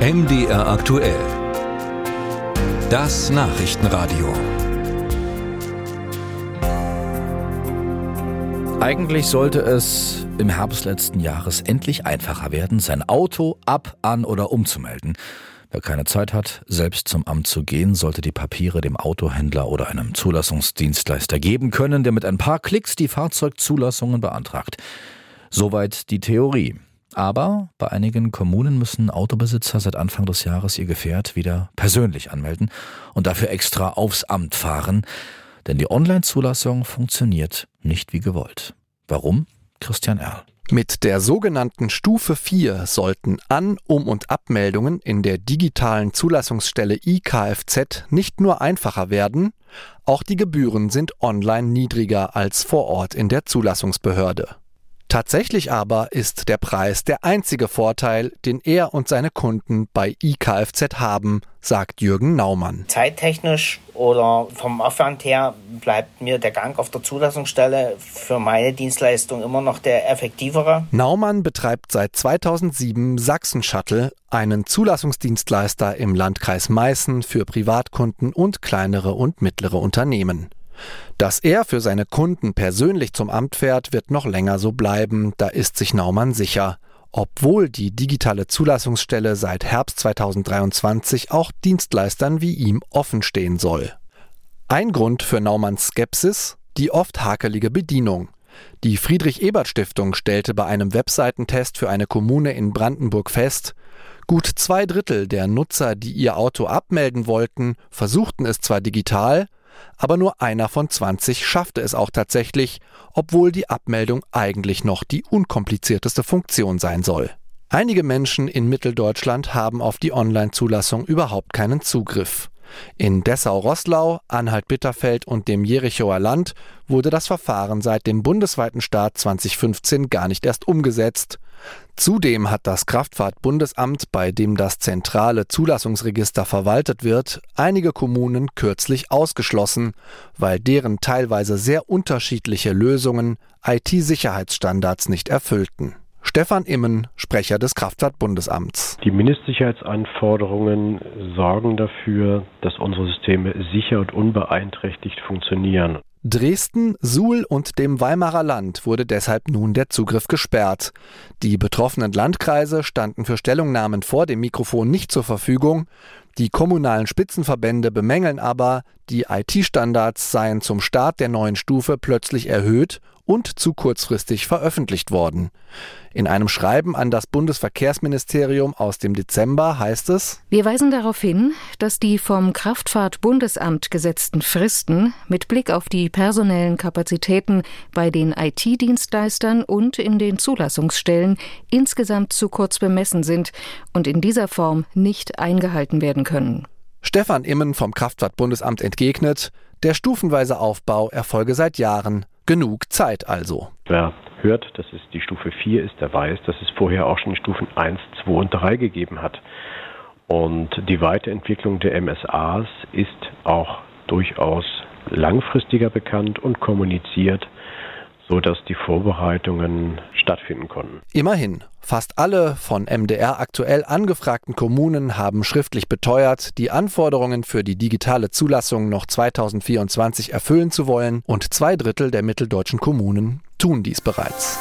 MDR aktuell. Das Nachrichtenradio. Eigentlich sollte es im Herbst letzten Jahres endlich einfacher werden, sein Auto ab, an oder umzumelden. Wer keine Zeit hat, selbst zum Amt zu gehen, sollte die Papiere dem Autohändler oder einem Zulassungsdienstleister geben können, der mit ein paar Klicks die Fahrzeugzulassungen beantragt. Soweit die Theorie. Aber bei einigen Kommunen müssen Autobesitzer seit Anfang des Jahres ihr Gefährt wieder persönlich anmelden und dafür extra aufs Amt fahren, denn die Online-Zulassung funktioniert nicht wie gewollt. Warum? Christian Erl. Mit der sogenannten Stufe 4 sollten An-, Um- und Abmeldungen in der digitalen Zulassungsstelle IKFZ nicht nur einfacher werden, auch die Gebühren sind online niedriger als vor Ort in der Zulassungsbehörde. Tatsächlich aber ist der Preis der einzige Vorteil, den er und seine Kunden bei IKFZ haben, sagt Jürgen Naumann. Zeittechnisch oder vom Aufwand her bleibt mir der Gang auf der Zulassungsstelle für meine Dienstleistung immer noch der effektivere. Naumann betreibt seit 2007 Sachsen Shuttle, einen Zulassungsdienstleister im Landkreis Meißen für Privatkunden und kleinere und mittlere Unternehmen. Dass er für seine Kunden persönlich zum Amt fährt, wird noch länger so bleiben, da ist sich Naumann sicher. Obwohl die digitale Zulassungsstelle seit Herbst 2023 auch Dienstleistern wie ihm offen stehen soll. Ein Grund für Naumanns Skepsis? Die oft hakelige Bedienung. Die Friedrich-Ebert-Stiftung stellte bei einem Webseitentest für eine Kommune in Brandenburg fest, gut zwei Drittel der Nutzer, die ihr Auto abmelden wollten, versuchten es zwar digital, aber nur einer von 20 schaffte es auch tatsächlich, obwohl die Abmeldung eigentlich noch die unkomplizierteste Funktion sein soll. Einige Menschen in Mitteldeutschland haben auf die Online-Zulassung überhaupt keinen Zugriff. In Dessau-Roßlau, Anhalt-Bitterfeld und dem Jerichower Land wurde das Verfahren seit dem bundesweiten Start 2015 gar nicht erst umgesetzt. Zudem hat das Kraftfahrtbundesamt, bei dem das zentrale Zulassungsregister verwaltet wird, einige Kommunen kürzlich ausgeschlossen, weil deren teilweise sehr unterschiedliche Lösungen IT-Sicherheitsstandards nicht erfüllten. Stefan Immen, Sprecher des Kraftfahrtbundesamts. Die Mindestsicherheitsanforderungen sorgen dafür, dass unsere Systeme sicher und unbeeinträchtigt funktionieren. Dresden, Suhl und dem Weimarer Land wurde deshalb nun der Zugriff gesperrt. Die betroffenen Landkreise standen für Stellungnahmen vor dem Mikrofon nicht zur Verfügung. Die kommunalen Spitzenverbände bemängeln aber, die IT-Standards seien zum Start der neuen Stufe plötzlich erhöht und zu kurzfristig veröffentlicht worden. In einem Schreiben an das Bundesverkehrsministerium aus dem Dezember heißt es Wir weisen darauf hin, dass die vom Kraftfahrtbundesamt gesetzten Fristen mit Blick auf die personellen Kapazitäten bei den IT-Dienstleistern und in den Zulassungsstellen insgesamt zu kurz bemessen sind und in dieser Form nicht eingehalten werden können. Stefan Immen vom Kraftfahrtbundesamt entgegnet, der stufenweise Aufbau erfolge seit Jahren. Genug Zeit also. Wer hört, dass es die Stufe 4 ist, der weiß, dass es vorher auch schon Stufen 1, 2 und 3 gegeben hat. Und die Weiterentwicklung der MSAs ist auch durchaus langfristiger bekannt und kommuniziert so dass die Vorbereitungen stattfinden konnten. Immerhin, fast alle von MDR aktuell angefragten Kommunen haben schriftlich beteuert, die Anforderungen für die digitale Zulassung noch 2024 erfüllen zu wollen und zwei Drittel der mitteldeutschen Kommunen tun dies bereits.